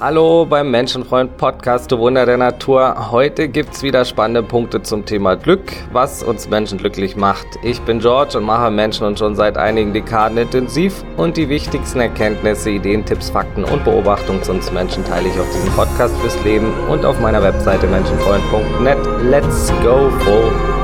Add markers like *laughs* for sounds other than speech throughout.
Hallo beim Menschenfreund Podcast Du Wunder der Natur. Heute gibt's wieder spannende Punkte zum Thema Glück, was uns Menschen glücklich macht. Ich bin George und mache Menschen und schon seit einigen Dekaden intensiv und die wichtigsten Erkenntnisse, Ideen, Tipps, Fakten und Beobachtungen zu uns Menschen teile ich auf diesem Podcast fürs Leben und auf meiner Webseite menschenfreund.net. Let's go full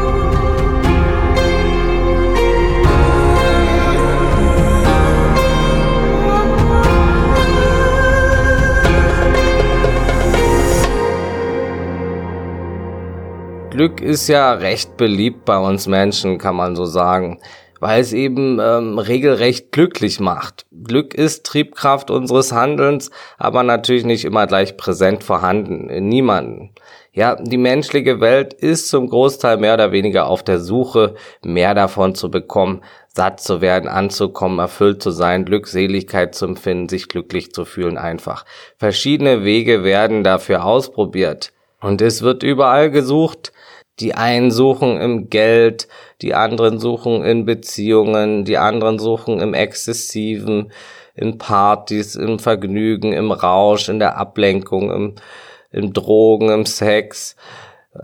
Glück ist ja recht beliebt bei uns Menschen, kann man so sagen, weil es eben ähm, regelrecht glücklich macht. Glück ist Triebkraft unseres Handelns, aber natürlich nicht immer gleich präsent vorhanden in niemanden. Ja, die menschliche Welt ist zum Großteil mehr oder weniger auf der Suche, mehr davon zu bekommen, satt zu werden, anzukommen, erfüllt zu sein, Glückseligkeit zu empfinden, sich glücklich zu fühlen einfach. Verschiedene Wege werden dafür ausprobiert. Und es wird überall gesucht, die einen suchen im Geld, die anderen suchen in Beziehungen, die anderen suchen im Exzessiven, in Partys, im Vergnügen, im Rausch, in der Ablenkung, im, im Drogen, im Sex.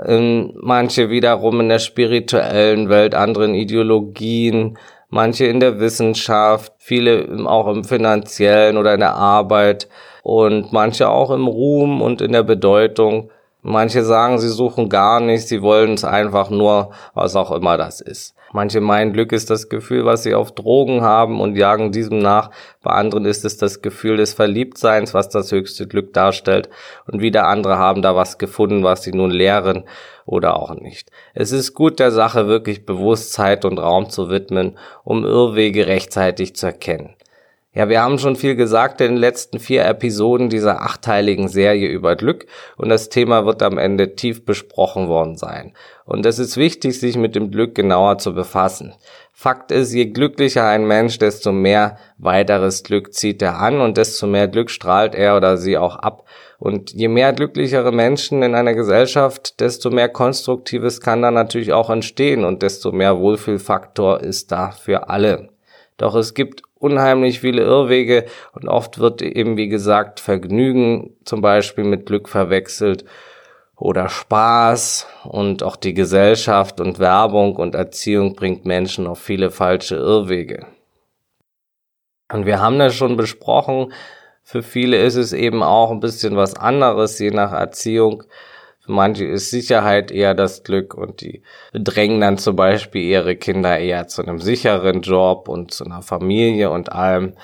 In manche wiederum in der spirituellen Welt, anderen Ideologien, manche in der Wissenschaft, viele auch im finanziellen oder in der Arbeit und manche auch im Ruhm und in der Bedeutung. Manche sagen, sie suchen gar nicht, sie wollen es einfach nur, was auch immer das ist. Manche meinen, Glück ist das Gefühl, was sie auf Drogen haben und jagen diesem nach. Bei anderen ist es das Gefühl des Verliebtseins, was das höchste Glück darstellt. Und wieder andere haben da was gefunden, was sie nun lehren oder auch nicht. Es ist gut, der Sache wirklich bewusst Zeit und Raum zu widmen, um Irrwege rechtzeitig zu erkennen. Ja, wir haben schon viel gesagt in den letzten vier Episoden dieser achteiligen Serie über Glück und das Thema wird am Ende tief besprochen worden sein. Und es ist wichtig, sich mit dem Glück genauer zu befassen. Fakt ist, je glücklicher ein Mensch, desto mehr weiteres Glück zieht er an und desto mehr Glück strahlt er oder sie auch ab. Und je mehr glücklichere Menschen in einer Gesellschaft, desto mehr Konstruktives kann da natürlich auch entstehen und desto mehr Wohlfühlfaktor ist da für alle. Doch es gibt unheimlich viele Irrwege und oft wird eben, wie gesagt, Vergnügen zum Beispiel mit Glück verwechselt oder Spaß und auch die Gesellschaft und Werbung und Erziehung bringt Menschen auf viele falsche Irrwege. Und wir haben das schon besprochen, für viele ist es eben auch ein bisschen was anderes, je nach Erziehung. Manche ist Sicherheit eher das Glück und die drängen dann zum Beispiel ihre Kinder eher zu einem sicheren Job und zu einer Familie und allem.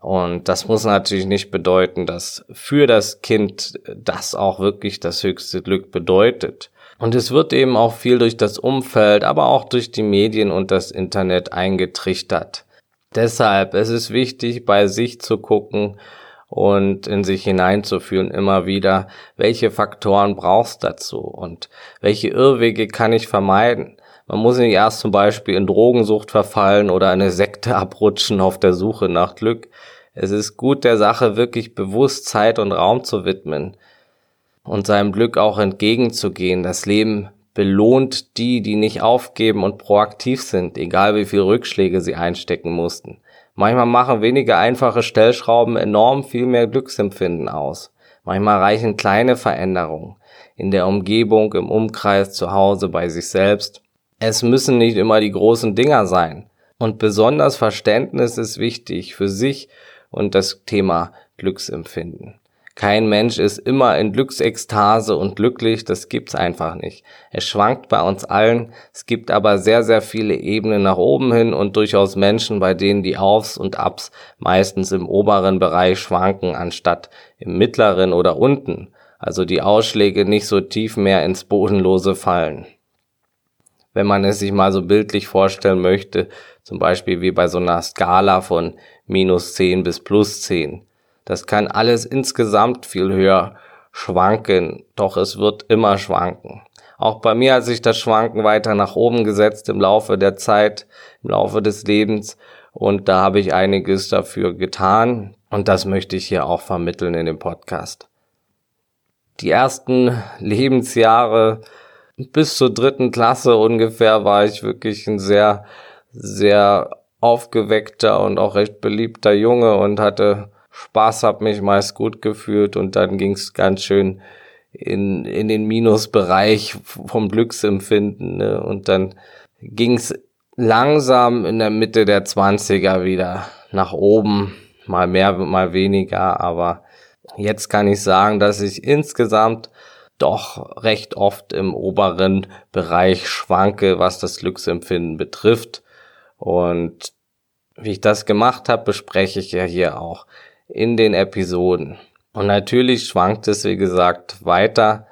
Und das muss natürlich nicht bedeuten, dass für das Kind das auch wirklich das höchste Glück bedeutet. Und es wird eben auch viel durch das Umfeld, aber auch durch die Medien und das Internet eingetrichtert. Deshalb, es ist wichtig, bei sich zu gucken, und in sich hineinzufühlen immer wieder, welche Faktoren brauchst dazu und welche Irrwege kann ich vermeiden. Man muss nicht erst zum Beispiel in Drogensucht verfallen oder eine Sekte *laughs* abrutschen auf der Suche nach Glück. Es ist gut, der Sache wirklich bewusst Zeit und Raum zu widmen und seinem Glück auch entgegenzugehen. Das Leben belohnt die, die nicht aufgeben und proaktiv sind, egal wie viel Rückschläge sie einstecken mussten. Manchmal machen wenige einfache Stellschrauben enorm viel mehr Glücksempfinden aus. Manchmal reichen kleine Veränderungen in der Umgebung, im Umkreis, zu Hause, bei sich selbst. Es müssen nicht immer die großen Dinger sein. Und besonders Verständnis ist wichtig für sich und das Thema Glücksempfinden. Kein Mensch ist immer in Glücksekstase und glücklich, das gibt's einfach nicht. Es schwankt bei uns allen, es gibt aber sehr, sehr viele Ebenen nach oben hin und durchaus Menschen, bei denen die Aufs und Abs meistens im oberen Bereich schwanken, anstatt im mittleren oder unten, also die Ausschläge nicht so tief mehr ins Bodenlose fallen. Wenn man es sich mal so bildlich vorstellen möchte, zum Beispiel wie bei so einer Skala von minus 10 bis plus 10 das kann alles insgesamt viel höher schwanken, doch es wird immer schwanken. Auch bei mir hat sich das Schwanken weiter nach oben gesetzt im Laufe der Zeit, im Laufe des Lebens und da habe ich einiges dafür getan und das möchte ich hier auch vermitteln in dem Podcast. Die ersten Lebensjahre bis zur dritten Klasse ungefähr war ich wirklich ein sehr, sehr aufgeweckter und auch recht beliebter Junge und hatte Spaß, habe mich meist gut gefühlt und dann ging es ganz schön in, in den Minusbereich vom Glücksempfinden. Ne? Und dann ging es langsam in der Mitte der Zwanziger wieder nach oben, mal mehr, mal weniger, aber jetzt kann ich sagen, dass ich insgesamt doch recht oft im oberen Bereich schwanke, was das Glücksempfinden betrifft. Und wie ich das gemacht habe, bespreche ich ja hier auch in den Episoden. Und natürlich schwankt es, wie gesagt, weiter.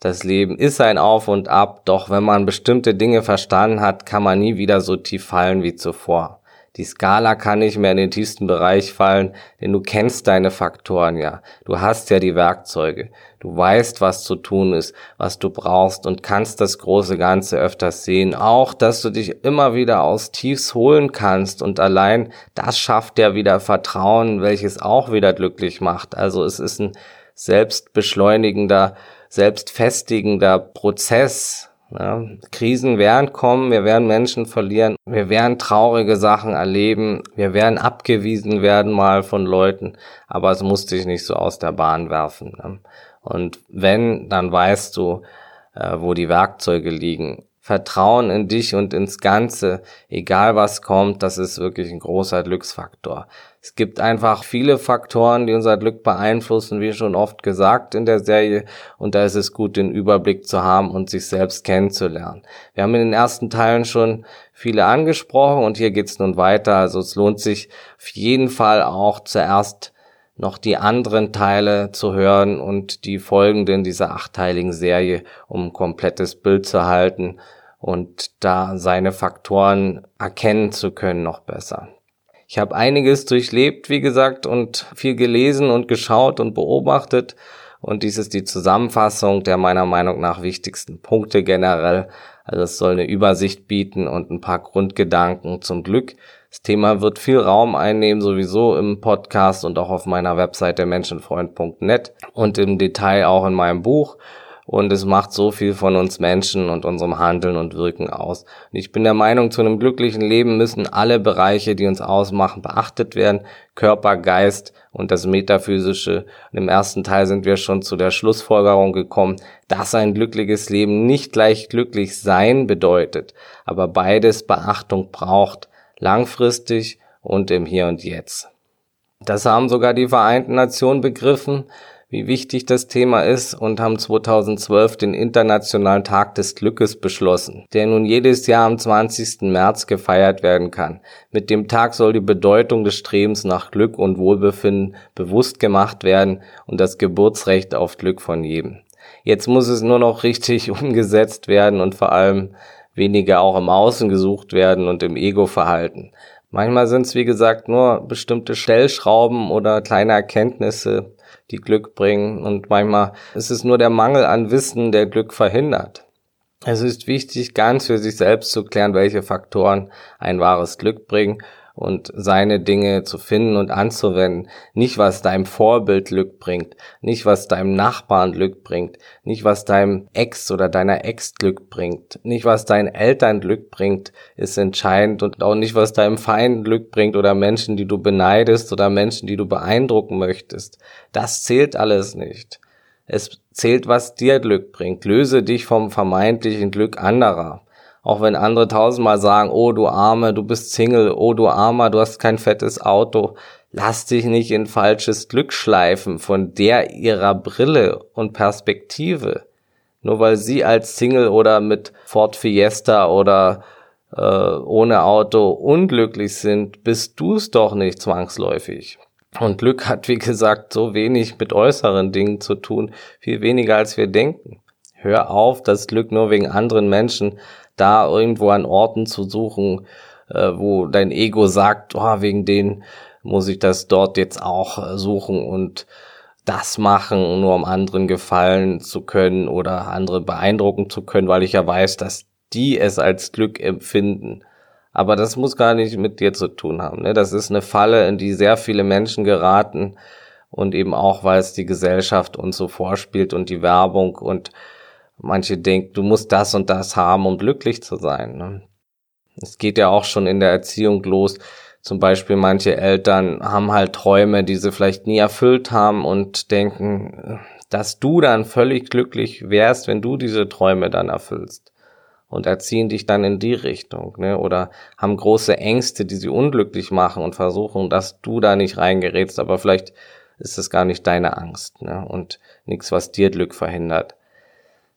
Das Leben ist ein Auf und Ab, doch wenn man bestimmte Dinge verstanden hat, kann man nie wieder so tief fallen wie zuvor. Die Skala kann nicht mehr in den tiefsten Bereich fallen, denn du kennst deine Faktoren ja. Du hast ja die Werkzeuge. Du weißt, was zu tun ist, was du brauchst und kannst das große Ganze öfters sehen. Auch, dass du dich immer wieder aus Tiefs holen kannst und allein das schafft ja wieder Vertrauen, welches auch wieder glücklich macht. Also es ist ein selbstbeschleunigender, selbstfestigender Prozess, ja, Krisen werden kommen, wir werden Menschen verlieren, wir werden traurige Sachen erleben, wir werden abgewiesen werden mal von Leuten, aber es muss dich nicht so aus der Bahn werfen. Ne? Und wenn, dann weißt du, äh, wo die Werkzeuge liegen. Vertrauen in dich und ins Ganze, egal was kommt, das ist wirklich ein großer Glücksfaktor. Es gibt einfach viele Faktoren, die unser Glück beeinflussen, wie schon oft gesagt in der Serie, und da ist es gut, den Überblick zu haben und sich selbst kennenzulernen. Wir haben in den ersten Teilen schon viele angesprochen und hier geht's nun weiter. Also es lohnt sich auf jeden Fall auch zuerst noch die anderen Teile zu hören und die folgenden dieser achteiligen Serie, um ein komplettes Bild zu halten und da seine Faktoren erkennen zu können noch besser. Ich habe einiges durchlebt, wie gesagt, und viel gelesen und geschaut und beobachtet. Und dies ist die Zusammenfassung der meiner Meinung nach wichtigsten Punkte generell. Also es soll eine Übersicht bieten und ein paar Grundgedanken zum Glück. Das Thema wird viel Raum einnehmen, sowieso im Podcast und auch auf meiner Webseite menschenfreund.net und im Detail auch in meinem Buch und es macht so viel von uns Menschen und unserem Handeln und Wirken aus. Und ich bin der Meinung, zu einem glücklichen Leben müssen alle Bereiche, die uns ausmachen, beachtet werden. Körper, Geist und das Metaphysische. Und im ersten Teil sind wir schon zu der Schlussfolgerung gekommen, dass ein glückliches Leben nicht gleich glücklich sein bedeutet, aber beides Beachtung braucht, langfristig und im Hier und Jetzt. Das haben sogar die Vereinten Nationen begriffen, wie wichtig das Thema ist und haben 2012 den Internationalen Tag des Glückes beschlossen, der nun jedes Jahr am 20. März gefeiert werden kann. Mit dem Tag soll die Bedeutung des Strebens nach Glück und Wohlbefinden bewusst gemacht werden und das Geburtsrecht auf Glück von jedem. Jetzt muss es nur noch richtig *laughs* umgesetzt werden und vor allem weniger auch im Außen gesucht werden und im Ego-Verhalten. Manchmal sind es, wie gesagt, nur bestimmte Stellschrauben oder kleine Erkenntnisse, die Glück bringen. Und manchmal ist es nur der Mangel an Wissen, der Glück verhindert. Es ist wichtig, ganz für sich selbst zu klären, welche Faktoren ein wahres Glück bringen und seine Dinge zu finden und anzuwenden. Nicht, was deinem Vorbild Glück bringt, nicht, was deinem Nachbarn Glück bringt, nicht, was deinem Ex oder deiner Ex Glück bringt, nicht, was deinen Eltern Glück bringt, ist entscheidend und auch nicht, was deinem Feind Glück bringt oder Menschen, die du beneidest oder Menschen, die du beeindrucken möchtest. Das zählt alles nicht. Es zählt, was dir Glück bringt. Löse dich vom vermeintlichen Glück anderer. Auch wenn andere tausendmal sagen, oh du Arme, du bist Single, oh du Armer, du hast kein fettes Auto. Lass dich nicht in falsches Glück schleifen von der ihrer Brille und Perspektive. Nur weil sie als Single oder mit Ford Fiesta oder äh, ohne Auto unglücklich sind, bist du's doch nicht zwangsläufig. Und Glück hat, wie gesagt, so wenig mit äußeren Dingen zu tun, viel weniger als wir denken. Hör auf, das Glück nur wegen anderen Menschen da irgendwo an Orten zu suchen, äh, wo dein Ego sagt, oh, wegen denen muss ich das dort jetzt auch äh, suchen und das machen, nur um anderen gefallen zu können oder andere beeindrucken zu können, weil ich ja weiß, dass die es als Glück empfinden. Aber das muss gar nicht mit dir zu tun haben. Ne? Das ist eine Falle, in die sehr viele Menschen geraten und eben auch, weil es die Gesellschaft uns so vorspielt und die Werbung und Manche denken, du musst das und das haben, um glücklich zu sein. Ne? Es geht ja auch schon in der Erziehung los, Zum Beispiel manche Eltern haben halt Träume, die sie vielleicht nie erfüllt haben und denken, dass du dann völlig glücklich wärst, wenn du diese Träume dann erfüllst. Und erziehen dich dann in die Richtung, ne? Oder haben große Ängste, die sie unglücklich machen und versuchen, dass du da nicht reingerätst, aber vielleicht ist es gar nicht deine Angst, ne? Und nichts, was dir Glück verhindert.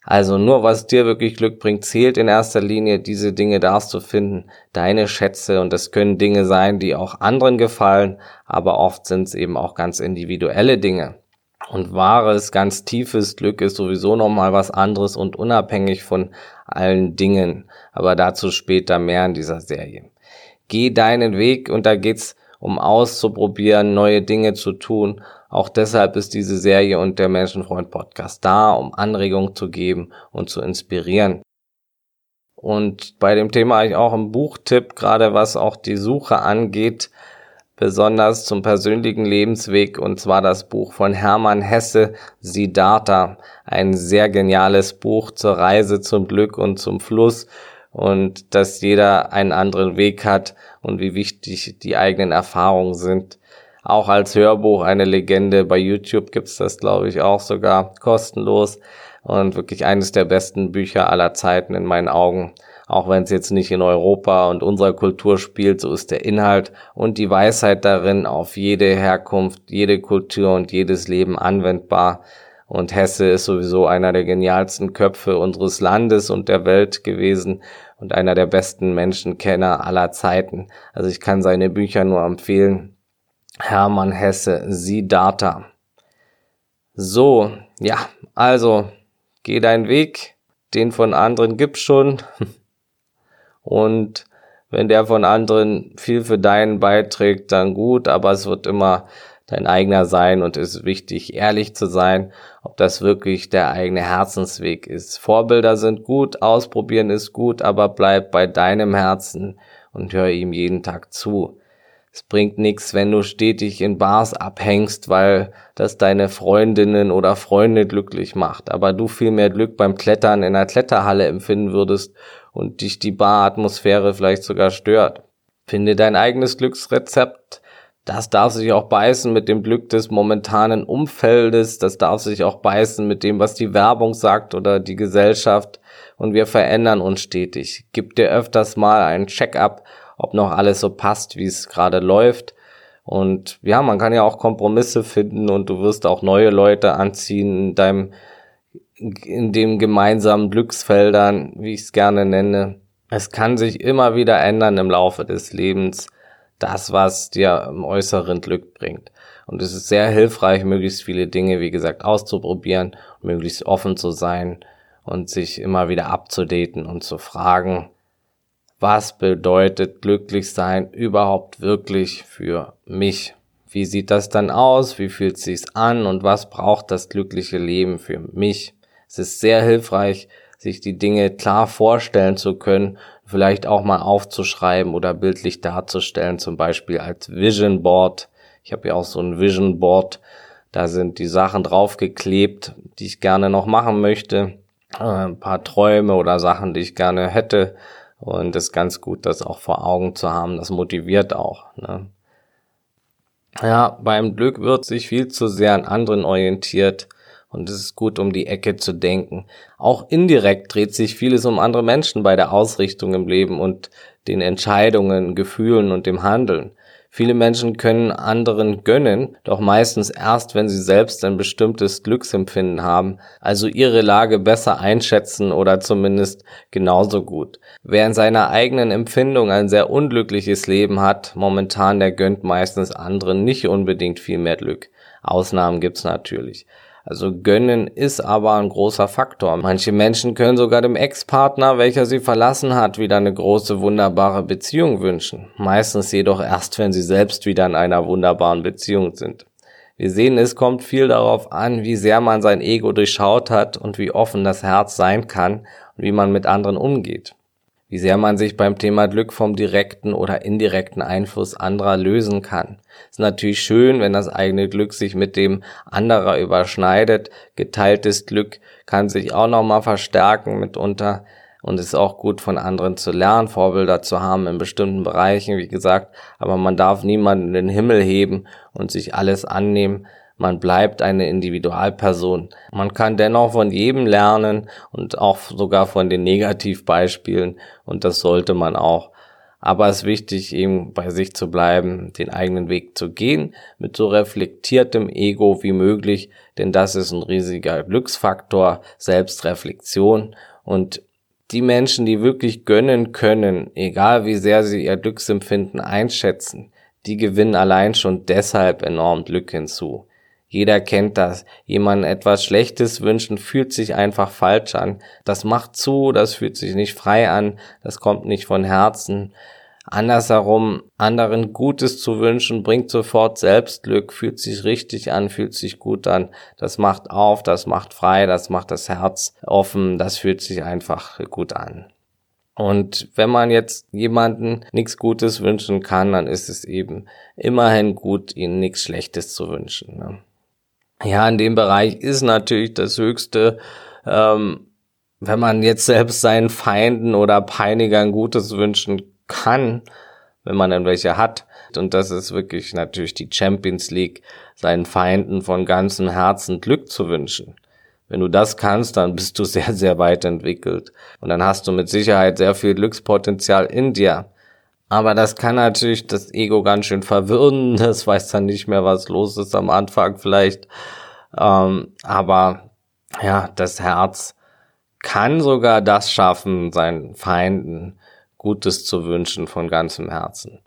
Also nur was dir wirklich Glück bringt, zählt in erster Linie, diese Dinge darfst du finden, deine Schätze und es können Dinge sein, die auch anderen gefallen, aber oft sind es eben auch ganz individuelle Dinge. Und wahres, ganz tiefes Glück ist sowieso nochmal was anderes und unabhängig von allen Dingen, aber dazu später mehr in dieser Serie. Geh deinen Weg und da geht's um auszuprobieren, neue Dinge zu tun auch deshalb ist diese Serie und der Menschenfreund Podcast da, um Anregungen zu geben und zu inspirieren. Und bei dem Thema habe ich auch einen Buchtipp, gerade was auch die Suche angeht, besonders zum persönlichen Lebensweg, und zwar das Buch von Hermann Hesse, Siddhartha. Ein sehr geniales Buch zur Reise zum Glück und zum Fluss und dass jeder einen anderen Weg hat und wie wichtig die eigenen Erfahrungen sind auch als Hörbuch eine Legende. Bei YouTube gibt's das, glaube ich, auch sogar kostenlos und wirklich eines der besten Bücher aller Zeiten in meinen Augen. Auch wenn es jetzt nicht in Europa und unserer Kultur spielt, so ist der Inhalt und die Weisheit darin auf jede Herkunft, jede Kultur und jedes Leben anwendbar. Und Hesse ist sowieso einer der genialsten Köpfe unseres Landes und der Welt gewesen und einer der besten Menschenkenner aller Zeiten. Also ich kann seine Bücher nur empfehlen. Hermann Hesse, Siddhartha. So, ja, also geh deinen Weg, den von anderen gibt's schon. *laughs* Und wenn der von anderen viel für deinen beiträgt, dann gut, aber es wird immer dein eigener sein und es ist wichtig, ehrlich zu sein, ob das wirklich der eigene Herzensweg ist. Vorbilder sind gut, ausprobieren ist gut, aber bleib bei deinem Herzen und hör ihm jeden Tag zu. Es bringt nichts, wenn du stetig in Bars abhängst, weil das deine Freundinnen oder Freunde glücklich macht, aber du viel mehr Glück beim Klettern in einer Kletterhalle empfinden würdest und dich die Baratmosphäre vielleicht sogar stört. Finde dein eigenes Glücksrezept. Das darf sich auch beißen mit dem Glück des momentanen Umfeldes. Das darf sich auch beißen mit dem, was die Werbung sagt oder die Gesellschaft. Und wir verändern uns stetig. Gib dir öfters mal einen Check-up ob noch alles so passt, wie es gerade läuft. Und ja, man kann ja auch Kompromisse finden und du wirst auch neue Leute anziehen in deinem, in dem gemeinsamen Glücksfeldern, wie ich es gerne nenne. Es kann sich immer wieder ändern im Laufe des Lebens, das, was dir im äußeren Glück bringt. Und es ist sehr hilfreich, möglichst viele Dinge, wie gesagt, auszuprobieren, möglichst offen zu sein und sich immer wieder abzudaten und zu fragen, was bedeutet glücklich sein überhaupt wirklich für mich? Wie sieht das dann aus? Wie fühlt sich's an? Und was braucht das glückliche Leben für mich? Es ist sehr hilfreich, sich die Dinge klar vorstellen zu können, vielleicht auch mal aufzuschreiben oder bildlich darzustellen, zum Beispiel als Vision Board. Ich habe ja auch so ein Vision Board. Da sind die Sachen draufgeklebt, die ich gerne noch machen möchte. Äh, ein paar Träume oder Sachen, die ich gerne hätte und es ist ganz gut, das auch vor Augen zu haben. Das motiviert auch. Ne? Ja, beim Glück wird sich viel zu sehr an anderen orientiert. Und es ist gut, um die Ecke zu denken. Auch indirekt dreht sich vieles um andere Menschen bei der Ausrichtung im Leben und den Entscheidungen, Gefühlen und dem Handeln. Viele Menschen können anderen gönnen, doch meistens erst, wenn sie selbst ein bestimmtes Glücksempfinden haben, also ihre Lage besser einschätzen oder zumindest genauso gut. Wer in seiner eigenen Empfindung ein sehr unglückliches Leben hat, momentan der gönnt meistens anderen nicht unbedingt viel mehr Glück. Ausnahmen gibt's natürlich. Also gönnen ist aber ein großer Faktor. Manche Menschen können sogar dem Ex-Partner, welcher sie verlassen hat, wieder eine große, wunderbare Beziehung wünschen. Meistens jedoch erst, wenn sie selbst wieder in einer wunderbaren Beziehung sind. Wir sehen, es kommt viel darauf an, wie sehr man sein Ego durchschaut hat und wie offen das Herz sein kann und wie man mit anderen umgeht wie sehr man sich beim Thema Glück vom direkten oder indirekten Einfluss anderer lösen kann. Ist natürlich schön, wenn das eigene Glück sich mit dem anderer überschneidet. Geteiltes Glück kann sich auch nochmal verstärken mitunter. und ist auch gut von anderen zu lernen, Vorbilder zu haben in bestimmten Bereichen, wie gesagt, aber man darf niemanden in den Himmel heben und sich alles annehmen. Man bleibt eine Individualperson. Man kann dennoch von jedem lernen und auch sogar von den Negativbeispielen und das sollte man auch. Aber es ist wichtig, eben bei sich zu bleiben, den eigenen Weg zu gehen, mit so reflektiertem Ego wie möglich, denn das ist ein riesiger Glücksfaktor, Selbstreflexion und die Menschen, die wirklich gönnen können, egal wie sehr sie ihr Glücksempfinden einschätzen, die gewinnen allein schon deshalb enorm Glück hinzu. Jeder kennt das. Jemand etwas Schlechtes wünschen fühlt sich einfach falsch an. Das macht zu, das fühlt sich nicht frei an, das kommt nicht von Herzen. Andersherum, anderen Gutes zu wünschen, bringt sofort Selbstglück, fühlt sich richtig an, fühlt sich gut an. Das macht auf, das macht frei, das macht das Herz offen, das fühlt sich einfach gut an. Und wenn man jetzt jemanden nichts Gutes wünschen kann, dann ist es eben immerhin gut, ihnen nichts Schlechtes zu wünschen. Ne? Ja, in dem Bereich ist natürlich das Höchste, ähm, wenn man jetzt selbst seinen Feinden oder Peinigern Gutes wünschen kann, wenn man dann welche hat. Und das ist wirklich natürlich die Champions League, seinen Feinden von ganzem Herzen Glück zu wünschen. Wenn du das kannst, dann bist du *laughs* sehr, sehr weit entwickelt. Und dann hast du mit Sicherheit sehr viel Glückspotenzial in dir. Aber das kann natürlich das Ego ganz schön verwirren. *laughs* Das weiß dann nicht mehr, was los ist am Anfang vielleicht. Ähm, aber ja, das Herz kann sogar das schaffen, seinen Feinden Gutes zu wünschen von ganzem Herzen.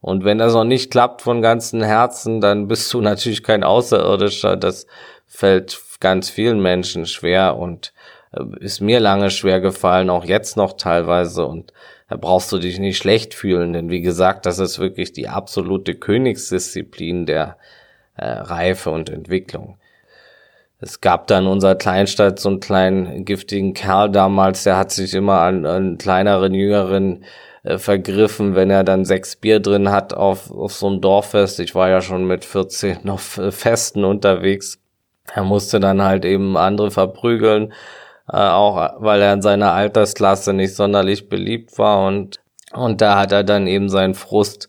Und wenn das noch nicht klappt von ganzem Herzen, dann bist du *laughs* natürlich kein Außerirdischer. Das fällt ganz vielen Menschen schwer und äh, ist mir lange schwer gefallen, auch jetzt noch teilweise. Und da brauchst du dich nicht schlecht fühlen, denn wie gesagt, das ist wirklich die absolute Königsdisziplin der äh, Reife und Entwicklung. Es gab da in unserer Kleinstadt so einen kleinen giftigen Kerl damals, der hat sich immer an, an kleineren, jüngeren äh, vergriffen, wenn er dann sechs Bier drin hat auf, auf so einem Dorffest. Ich war ja schon mit 14 noch Festen unterwegs. Er musste dann halt eben andere verprügeln, äh, auch weil er in seiner Altersklasse nicht sonderlich beliebt war und und da hat er dann eben seinen Frust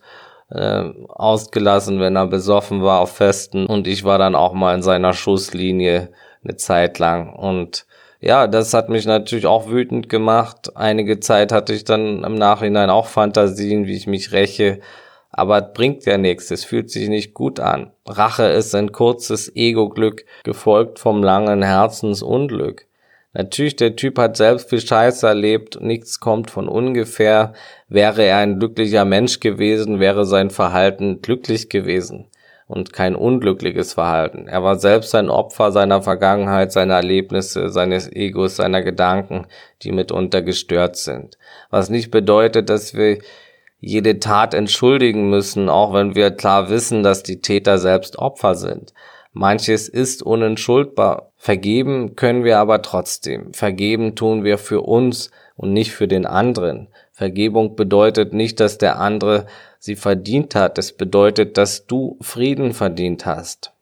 äh, ausgelassen, wenn er besoffen war auf Festen. Und ich war dann auch mal in seiner Schusslinie eine Zeit lang. Und ja, das hat mich natürlich auch wütend gemacht. Einige Zeit hatte ich dann im Nachhinein auch Fantasien, wie ich mich räche. Aber es bringt ja nichts, es fühlt sich nicht gut an. Rache ist ein kurzes Ego-Glück, gefolgt vom langen Herzensunglück. Natürlich, der Typ hat selbst viel Scheiße erlebt, nichts kommt von ungefähr. Wäre er ein glücklicher Mensch gewesen, wäre sein Verhalten glücklich gewesen und kein unglückliches Verhalten. Er war selbst ein Opfer seiner Vergangenheit, seiner Erlebnisse, seines Egos, seiner Gedanken, die mitunter gestört sind. Was nicht bedeutet, dass wir jede Tat entschuldigen müssen, auch wenn wir klar wissen, dass die Täter selbst Opfer sind. Manches ist unentschuldbar. Vergeben können wir aber trotzdem. Vergeben tun wir für uns und nicht für den anderen. Vergebung bedeutet nicht, dass der andere sie verdient hat. Es bedeutet, dass du Frieden verdient hast.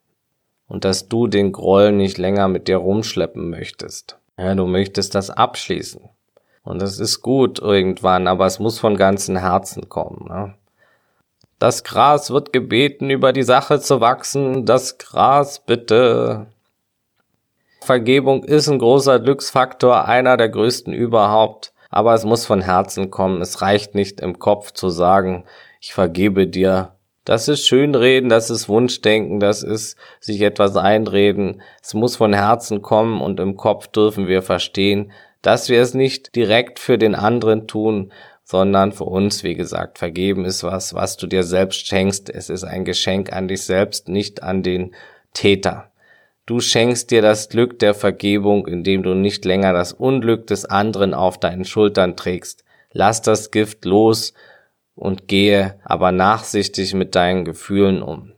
Und dass du den Groll nicht länger mit dir rumschleppen möchtest. Ja, du möchtest das abschließen. Und das ist gut irgendwann, aber es muss von ganzem Herzen kommen. Ne? Das Gras wird gebeten, über die Sache zu wachsen. Das Gras bitte. Vergebung ist ein großer Glücksfaktor, einer der größten überhaupt. Aber es muss von Herzen kommen. Es reicht nicht im Kopf zu sagen, ich vergebe dir. Das ist Schönreden, das ist Wunschdenken, das ist sich etwas einreden. Es muss von Herzen kommen und im Kopf dürfen wir verstehen, dass wir es nicht direkt für den anderen tun, sondern für uns, wie gesagt, vergeben ist was, was du dir selbst schenkst. Es ist ein Geschenk an dich selbst, nicht an den Täter. Du schenkst dir das Glück der Vergebung, indem du nicht länger das Unglück des anderen auf deinen Schultern trägst. Lass das Gift los und gehe aber nachsichtig mit deinen Gefühlen um.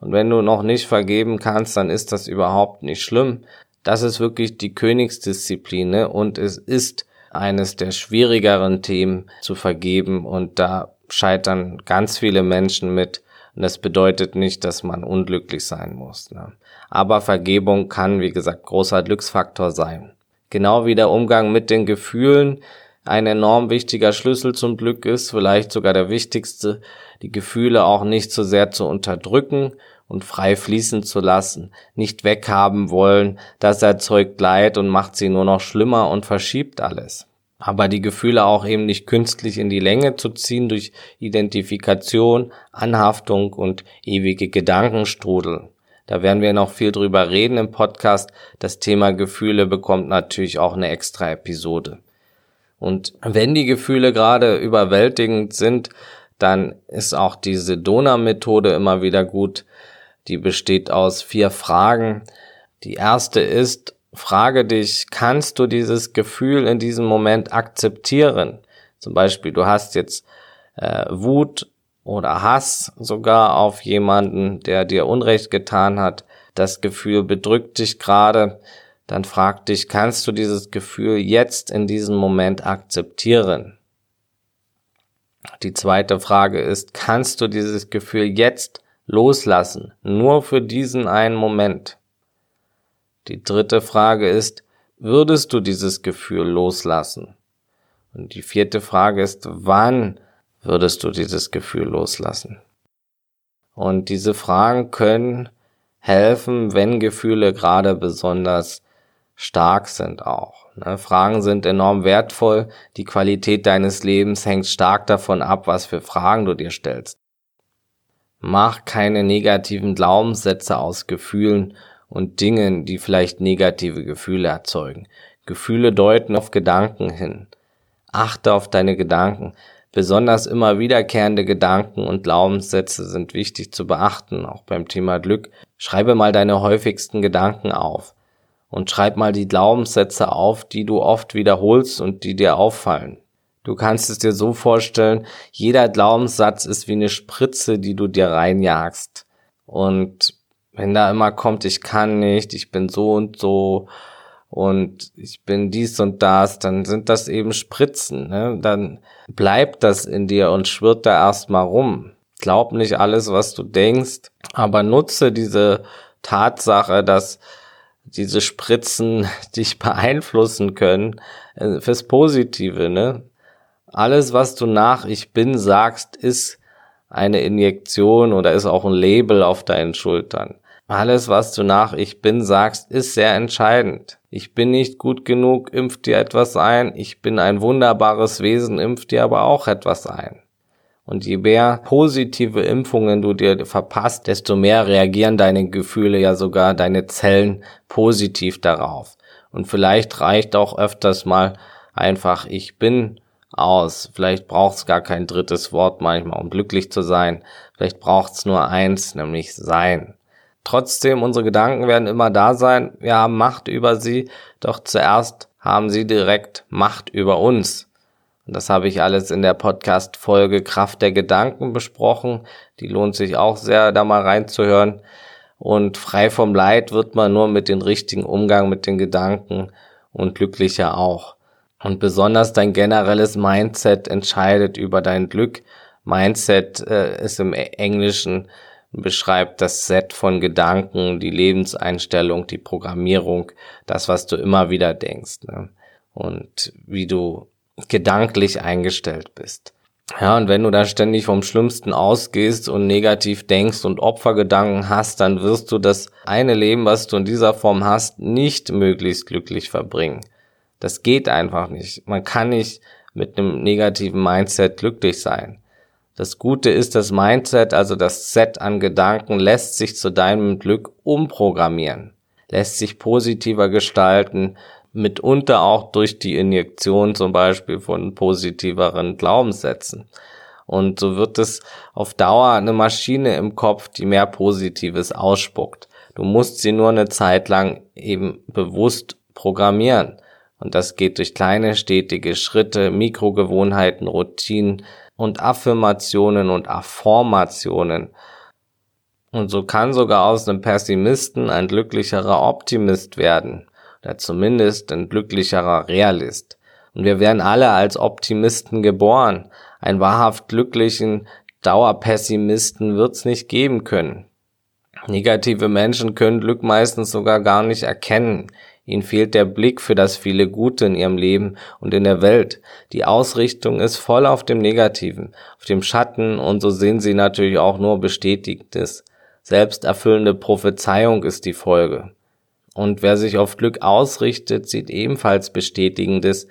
Und wenn du noch nicht vergeben kannst, dann ist das überhaupt nicht schlimm. Das ist wirklich die Königsdisziplin ne? und es ist eines der schwierigeren Themen zu vergeben und da scheitern ganz viele Menschen mit. Und das bedeutet nicht, dass man unglücklich sein muss. Ne? Aber Vergebung kann, wie gesagt, großer Glücksfaktor sein. Genau wie der Umgang mit den Gefühlen ein enorm wichtiger Schlüssel zum Glück ist, vielleicht sogar der wichtigste, die Gefühle auch nicht zu so sehr zu unterdrücken und frei fließen zu lassen, nicht weghaben wollen, das erzeugt Leid und macht sie nur noch schlimmer und verschiebt alles. Aber die Gefühle auch eben nicht künstlich in die Länge zu ziehen durch Identifikation, Anhaftung und ewige Gedankenstrudel. Da werden wir noch viel drüber reden im Podcast. Das Thema Gefühle bekommt natürlich auch eine extra Episode. Und wenn die Gefühle gerade überwältigend sind, dann ist auch diese Donau-Methode immer wieder gut. Die besteht aus vier Fragen. Die erste ist, frage dich, kannst du dieses Gefühl in diesem Moment akzeptieren? Zum Beispiel, du hast jetzt äh, Wut oder Hass sogar auf jemanden, der dir Unrecht getan hat. Das Gefühl bedrückt dich gerade dann frag dich, kannst du dieses Gefühl jetzt in diesem Moment akzeptieren? Die zweite Frage ist, kannst du dieses Gefühl jetzt loslassen, nur für diesen einen Moment? Die dritte Frage ist, würdest du dieses Gefühl loslassen? Und die vierte Frage ist, wann würdest du dieses Gefühl loslassen? Und diese Fragen können helfen, wenn Gefühle gerade besonders stark sind auch. Ne? Fragen sind enorm wertvoll. Die Qualität deines Lebens hängt stark davon ab, was für Fragen du dir stellst. Mach keine negativen Glaubenssätze aus Gefühlen und Dingen, die vielleicht negative Gefühle erzeugen. Gefühle deuten auf Gedanken hin. Achte auf deine Gedanken. Besonders immer wiederkehrende Gedanken und Glaubenssätze sind wichtig zu beachten, auch beim Thema Glück. Schreibe mal deine häufigsten Gedanken auf und schreib mal die Glaubenssätze auf, die du oft wiederholst und die dir auffallen. Du kannst es dir so vorstellen, jeder Glaubenssatz ist wie eine Spritze, die du dir reinjagst. Und wenn da immer kommt, ich kann nicht, ich bin so und so und ich bin dies und das, dann sind das eben Spritzen. Ne? Dann bleibt das in dir und schwirrt da erstmal rum. Glaub nicht alles, was du denkst, aber nutze diese Tatsache, dass diese Spritzen *laughs* dich beeinflussen können äh, fürs Positive, ne? Alles, was du nach Ich bin sagst, ist eine Injektion oder ist auch ein Label auf deinen Schultern. Alles, was du nach Ich bin sagst, ist sehr entscheidend. Ich bin nicht gut genug, impft dir etwas ein. Ich bin ein wunderbares Wesen, impft dir aber auch etwas ein. Und je mehr positive Impfungen du dir verpasst, desto mehr reagieren deine Gefühle ja sogar deine Zellen positiv darauf. Und vielleicht reicht auch öfters mal einfach ich bin aus. Vielleicht braucht es gar kein drittes Wort manchmal, um glücklich zu sein. Vielleicht braucht es nur eins, nämlich sein. Trotzdem, unsere Gedanken werden immer da sein. Wir haben Macht über sie, doch zuerst haben sie direkt Macht über uns. Und das habe ich alles in der Podcast-Folge Kraft der Gedanken besprochen. Die lohnt sich auch sehr, da mal reinzuhören. Und frei vom Leid wird man nur mit dem richtigen Umgang mit den Gedanken und glücklicher auch. Und besonders dein generelles Mindset entscheidet über dein Glück. Mindset äh, ist im Englischen beschreibt das Set von Gedanken, die Lebenseinstellung, die Programmierung, das, was du immer wieder denkst. Ne? Und wie du gedanklich eingestellt bist. Ja, und wenn du da ständig vom Schlimmsten ausgehst und negativ denkst und Opfergedanken hast, dann wirst du das eine Leben, was du in dieser Form hast, nicht möglichst glücklich verbringen. Das geht einfach nicht. Man kann nicht mit einem negativen Mindset glücklich sein. Das Gute ist, das Mindset, also das Set an Gedanken, lässt sich zu deinem Glück umprogrammieren, lässt sich positiver gestalten, mitunter auch durch die Injektion zum Beispiel von positiveren Glaubenssätzen. Und so wird es auf Dauer eine Maschine im Kopf, die mehr Positives ausspuckt. Du musst sie nur eine Zeit lang eben bewusst programmieren. Und das geht durch kleine, stetige Schritte, Mikrogewohnheiten, Routinen und Affirmationen und Affirmationen. Und so kann sogar aus einem Pessimisten ein glücklicherer Optimist werden oder zumindest ein glücklicherer Realist. Und wir werden alle als Optimisten geboren. Einen wahrhaft glücklichen Dauerpessimisten wird's nicht geben können. Negative Menschen können Glück meistens sogar gar nicht erkennen. Ihnen fehlt der Blick für das viele Gute in Ihrem Leben und in der Welt. Die Ausrichtung ist voll auf dem Negativen, auf dem Schatten und so sehen Sie natürlich auch nur Bestätigtes. Selbsterfüllende Prophezeiung ist die Folge. Und wer sich auf Glück ausrichtet, sieht ebenfalls Bestätigendes,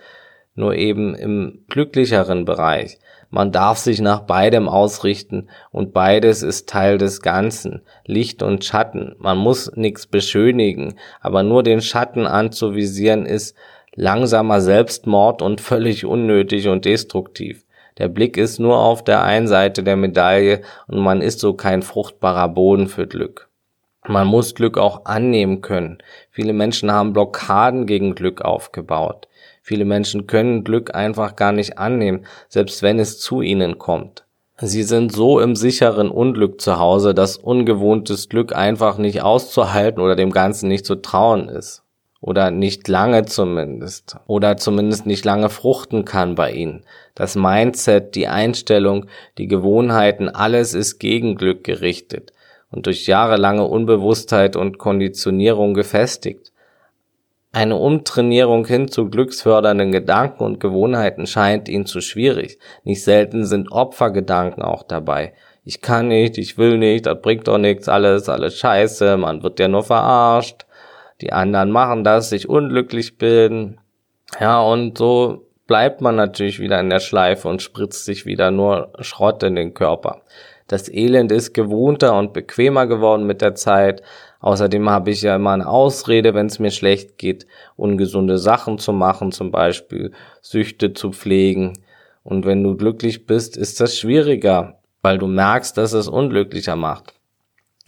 nur eben im glücklicheren Bereich. Man darf sich nach beidem ausrichten und beides ist Teil des Ganzen, Licht und Schatten. Man muss nichts beschönigen, aber nur den Schatten anzuvisieren ist langsamer Selbstmord und *laughs* völlig unnötig und destruktiv. Der Blick ist nur auf der einen Seite der Medaille und man ist so kein fruchtbarer Boden für Glück. Man muss Glück auch annehmen können. Viele Menschen haben Blockaden gegen Glück aufgebaut. Viele Menschen können Glück einfach gar nicht annehmen, selbst wenn es zu ihnen kommt. Sie sind so im sicheren Unglück zu Hause, dass ungewohntes Glück einfach nicht auszuhalten oder dem Ganzen nicht zu trauen ist. Oder nicht lange zumindest. Oder zumindest nicht lange fruchten kann bei ihnen. Das Mindset, die Einstellung, die Gewohnheiten, alles ist gegen Glück gerichtet und durch jahrelange Unbewusstheit und Konditionierung gefestigt. Eine Umtrainierung hin zu glücksfördernden Gedanken und Gewohnheiten scheint ihnen zu schwierig. Nicht selten sind Opfergedanken auch dabei. Ich kann nicht, ich will nicht, das bringt doch nichts, alles, alles scheiße, man wird ja nur verarscht. Die anderen machen das, sich unglücklich bilden. Ja, und so bleibt man natürlich wieder in der Schleife und spritzt sich wieder nur Schrott in den Körper. Das Elend ist gewohnter und bequemer geworden mit der Zeit. Außerdem habe ich ja immer eine Ausrede, wenn es mir schlecht geht, ungesunde Sachen zu machen, zum Beispiel Süchte zu pflegen. Und wenn du glücklich bist, ist das schwieriger, weil du merkst, dass es unglücklicher macht.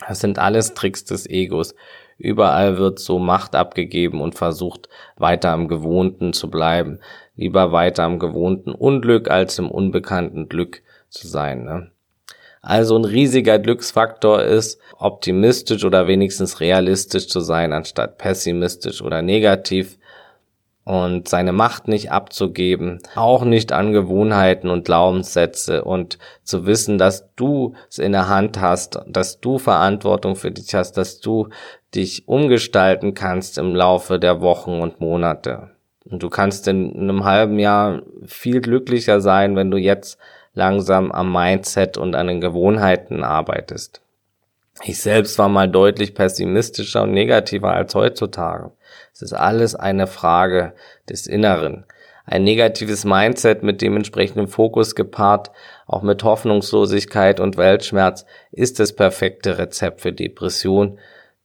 Das sind alles Tricks des Egos. Überall wird so Macht abgegeben und versucht, weiter am Gewohnten zu bleiben. Lieber weiter am gewohnten Unglück als im unbekannten Glück zu sein. Ne? Also ein riesiger Glücksfaktor ist, optimistisch oder wenigstens realistisch zu sein, anstatt pessimistisch oder negativ und seine Macht nicht abzugeben, auch nicht an Gewohnheiten und Glaubenssätze und zu wissen, dass du es in der Hand hast, dass du Verantwortung für dich hast, dass du dich umgestalten kannst im Laufe der Wochen und Monate. Und du kannst in einem halben Jahr viel glücklicher sein, wenn du jetzt langsam am Mindset und an den Gewohnheiten arbeitest. Ich selbst war mal deutlich pessimistischer und negativer als heutzutage. Es ist alles eine Frage des Inneren. Ein negatives Mindset mit dementsprechendem Fokus gepaart, auch mit Hoffnungslosigkeit und Weltschmerz, ist das perfekte Rezept für Depression.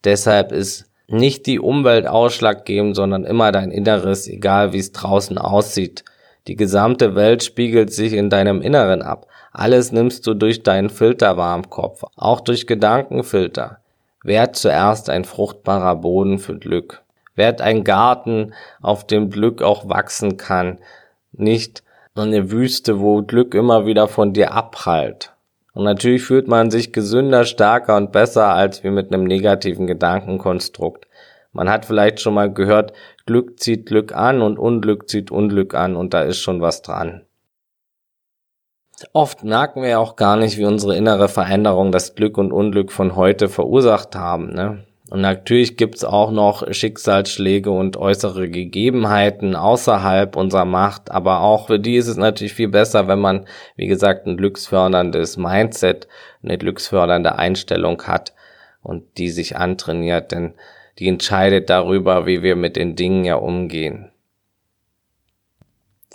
Deshalb ist nicht die Umwelt ausschlaggebend, sondern immer dein Inneres, egal wie es draußen aussieht. Die gesamte Welt spiegelt sich in deinem Inneren ab. Alles nimmst du durch deinen Filter wahr im Kopf, auch durch Gedankenfilter. Werd zuerst ein fruchtbarer Boden für Glück. Werd ein Garten, auf dem Glück auch wachsen kann, nicht eine Wüste, wo Glück immer wieder von dir abprallt. Und natürlich fühlt man sich gesünder, stärker und besser als wie mit einem negativen Gedankenkonstrukt. Man hat vielleicht schon mal gehört, Glück zieht Glück an und Unglück zieht Unglück an und da ist schon was dran. Oft merken wir auch gar nicht, wie unsere innere Veränderung das Glück und Unglück von heute verursacht haben. Ne? Und natürlich gibt's auch noch Schicksalsschläge und äußere Gegebenheiten außerhalb unserer Macht, aber auch für die ist es natürlich viel besser, wenn man, wie gesagt, ein glücksförderndes Mindset, eine glücksfördernde Einstellung hat und die sich antrainiert, denn die entscheidet darüber, wie wir mit den Dingen ja umgehen.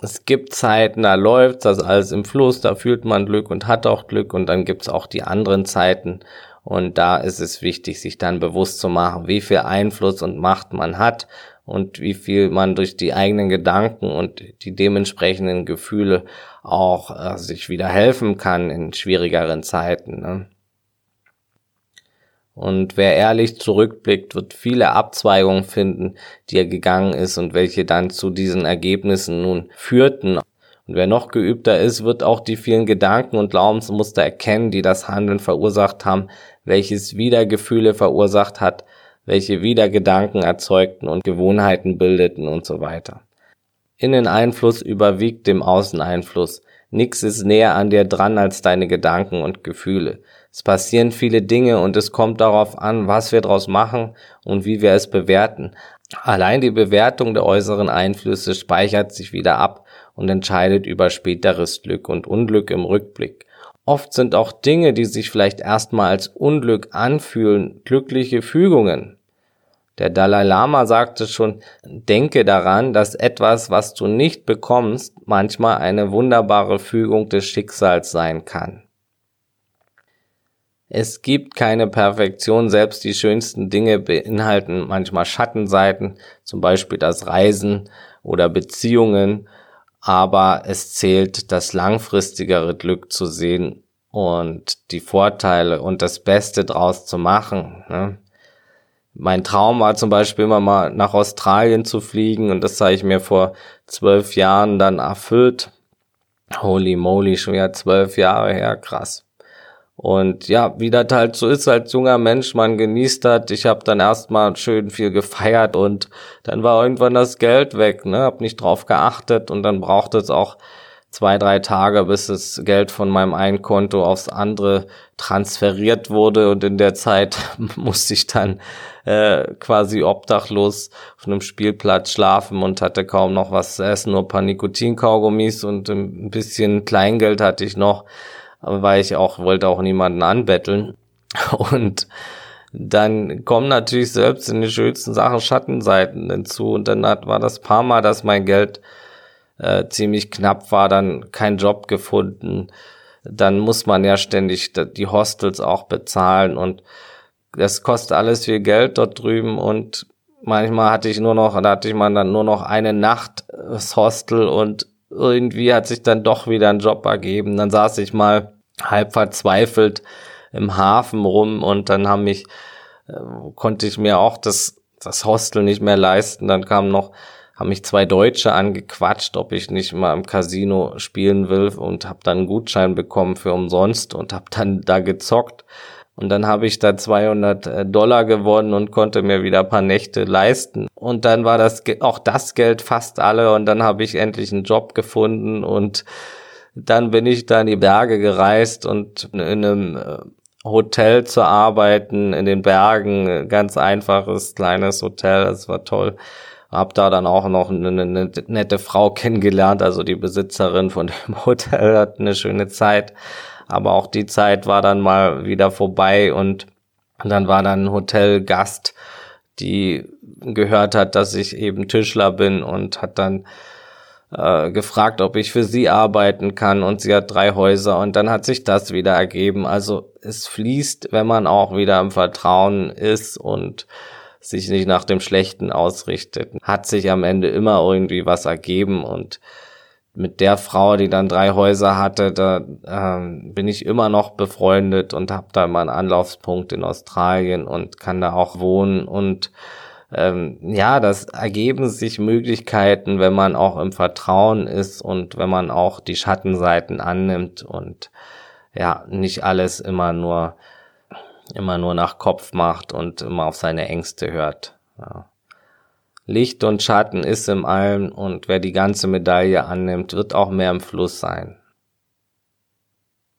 Es gibt Zeiten, da läuft das alles im Fluss, da fühlt man Glück und hat auch Glück und dann gibt's auch die anderen Zeiten und da ist es wichtig, sich dann bewusst zu machen, wie viel Einfluss und Macht man hat und wie viel man durch die eigenen Gedanken und die dementsprechenden Gefühle auch äh, sich wieder helfen kann in schwierigeren Zeiten. Ne? Und wer ehrlich zurückblickt, wird viele Abzweigungen finden, die er gegangen ist und welche dann zu diesen Ergebnissen nun führten. Und wer noch geübter ist, wird auch die vielen Gedanken und Glaubensmuster erkennen, die das Handeln verursacht haben, welches wieder Gefühle verursacht hat, welche wieder Gedanken erzeugten und Gewohnheiten bildeten und so weiter. Inneneinfluss überwiegt dem Außeneinfluss. Nix ist näher an dir dran als deine Gedanken und Gefühle. Es passieren viele Dinge und es kommt darauf an, was wir daraus machen und wie wir es bewerten. Allein die Bewertung der äußeren Einflüsse speichert sich wieder ab und entscheidet über späteres Glück und Unglück im Rückblick. Oft sind auch Dinge, die sich vielleicht erstmal als Unglück anfühlen, glückliche Fügungen. Der Dalai Lama sagte schon, denke daran, dass etwas, was du nicht bekommst, manchmal eine wunderbare Fügung des Schicksals sein kann. Es gibt keine Perfektion, selbst die schönsten Dinge beinhalten manchmal Schattenseiten, zum Beispiel das Reisen oder Beziehungen aber es zählt, das langfristigere Glück zu sehen und die Vorteile und das Beste draus zu machen. Ne? Mein Traum war zum Beispiel immer mal nach Australien zu fliegen und das habe ich mir vor zwölf Jahren dann erfüllt. Holy moly, schon wieder zwölf Jahre her, krass. Und ja, wie das halt so ist als junger Mensch, man genießt das. Ich habe dann erstmal schön viel gefeiert und dann war irgendwann das Geld weg, ne? Hab nicht drauf geachtet und dann braucht es auch zwei, drei Tage, bis das Geld von meinem einen Konto aufs andere transferiert wurde und in der Zeit *laughs* musste ich dann äh, quasi obdachlos auf einem Spielplatz schlafen und hatte kaum noch was zu essen, nur ein paar Nikotinkaugummis und ein bisschen Kleingeld hatte ich noch weil ich auch wollte auch niemanden anbetteln. *laughs* Und dann kommen natürlich selbst in den schönsten Sachen Schattenseiten hinzu. Und dann hat, war das paar Mal, dass mein Geld äh, ziemlich knapp war, dann kein Job gefunden. Dann muss man ja ständig die Hostels auch bezahlen und das kostet alles viel Geld dort drüben und manchmal hatte ich nur noch, da hatte ich mal dann nur noch eine Nacht das Hostel und irgendwie hat sich dann doch wieder ein Job ergeben. Dann saß ich mal halb verzweifelt im Hafen rum und dann haben mich, äh, konnte ich mir auch das, das Hostel nicht mehr leisten. Dann kamen noch, haben mich zwei Deutsche angequatscht, ob ich nicht mal im Casino spielen will und habe dann einen Gutschein bekommen für umsonst und habe dann da gezockt. Und dann habe ich da 200 äh, Dollar gewonnen und konnte mir wieder ein paar Nächte leisten. Und dann war das auch das Geld fast alle. Und dann habe ich endlich einen Job gefunden. Und dann bin ich da in die Berge gereist und in einem äh, Hotel zu arbeiten in den Bergen, ganz einfaches kleines Hotel, das war toll. Hab da dann auch noch eine, eine nette Frau kennengelernt, also die Besitzerin von dem *laughs* Hotel hat eine schöne Zeit, aber auch die Zeit war dann mal wieder vorbei und dann war dann ein Hotelgast, die gehört hat, dass ich eben Tischler bin und hat dann äh, gefragt, ob ich für sie arbeiten kann und sie hat drei Häuser und dann hat sich das wieder ergeben. Also es fließt, wenn man auch wieder im Vertrauen ist und sich nicht nach dem Schlechten ausrichtet, hat sich am Ende immer irgendwie was ergeben und mit der Frau, die dann drei Häuser hatte, da ähm, bin ich immer noch befreundet und habe da immer einen Anlaufspunkt in Australien und kann da auch wohnen und ähm, ja, das ergeben sich Möglichkeiten, wenn man auch im Vertrauen ist und wenn man auch die Schattenseiten annimmt und ja, nicht alles immer nur immer nur nach Kopf macht und immer auf seine Ängste hört. Ja. Licht und Schatten ist im Allem und wer die ganze Medaille annimmt, wird auch mehr im Fluss sein.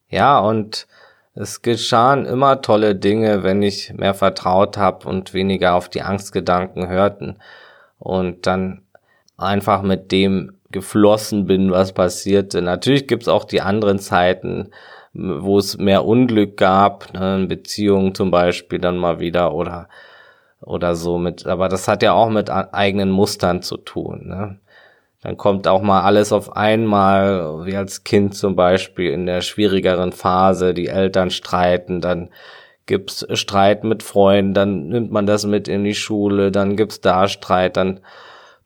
Ja, und es geschahen immer tolle Dinge, wenn ich mehr vertraut habe und weniger auf die Angstgedanken hörten und dann einfach mit dem geflossen bin, was passierte. Natürlich gibt's auch die anderen Zeiten, wo es mehr Unglück gab, ne, Beziehungen zum Beispiel dann mal wieder oder oder so mit, aber das hat ja auch mit eigenen Mustern zu tun. Ne? Dann kommt auch mal alles auf einmal, wie als Kind zum Beispiel in der schwierigeren Phase, die Eltern streiten, dann gibt's Streit mit Freunden, dann nimmt man das mit in die Schule, dann gibt's da Streit, dann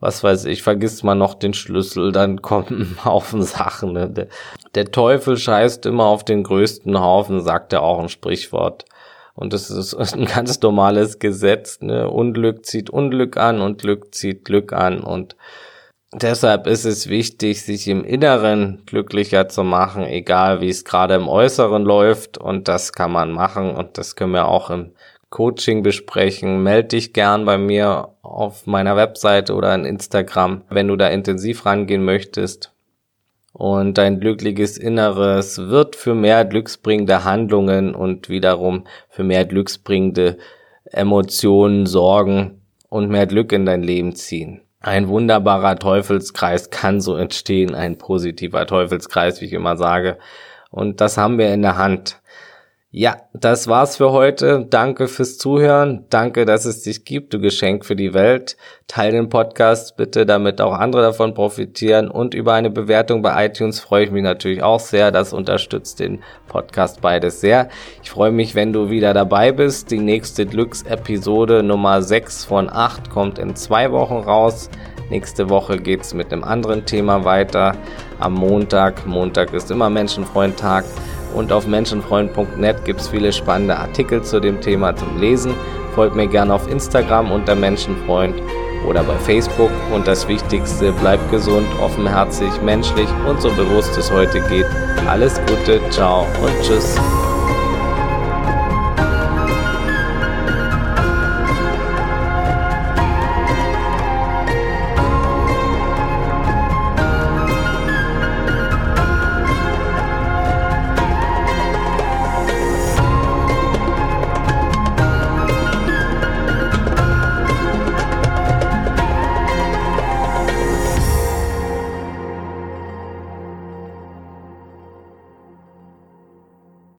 was weiß ich, vergisst man noch den Schlüssel, dann *laughs* kommen ein Haufen Sachen. Ne? Der, Teufel scheißt immer auf den größten Haufen, sagt er auch ein Sprichwort. Und das ist *laughs* ein ganz normales Gesetz. Ne? Unglück zieht Unglück an und Glück zieht Glück an. Und Deshalb ist es wichtig, sich im Inneren glücklicher zu machen, egal wie es gerade im Äußeren läuft. Und das kann man machen und das können wir auch im Coaching besprechen. Meld dich gern bei mir auf meiner Webseite oder in Instagram, wenn du da intensiv rangehen möchtest. Und dein glückliches Inneres wird für mehr glücksbringende Handlungen und wiederum für mehr glücksbringende Emotionen sorgen und mehr Glück in dein Leben ziehen. Ein wunderbarer Teufelskreis kann so entstehen, ein positiver Teufelskreis, wie ich immer sage. Und das haben wir in der Hand. Ja, das war's für heute. Danke fürs Zuhören. Danke, dass es dich gibt, du Geschenk für die Welt. Teil den Podcast bitte, damit auch andere davon profitieren. Und über eine Bewertung bei iTunes freue ich mich natürlich auch sehr. Das unterstützt den Podcast beides sehr. Ich freue mich, wenn du wieder dabei bist. Die nächste Glücksepisode Nummer 6 von 8 kommt in zwei Wochen raus. Nächste Woche geht's mit einem anderen Thema weiter. Am Montag. Montag ist immer Menschenfreund-Tag und auf menschenfreund.net gibt es viele spannende Artikel zu dem Thema zum Lesen. Folgt mir gerne auf Instagram unter Menschenfreund oder bei Facebook. Und das Wichtigste, bleibt gesund, offenherzig, menschlich und so bewusst es heute geht. Alles Gute, ciao und tschüss.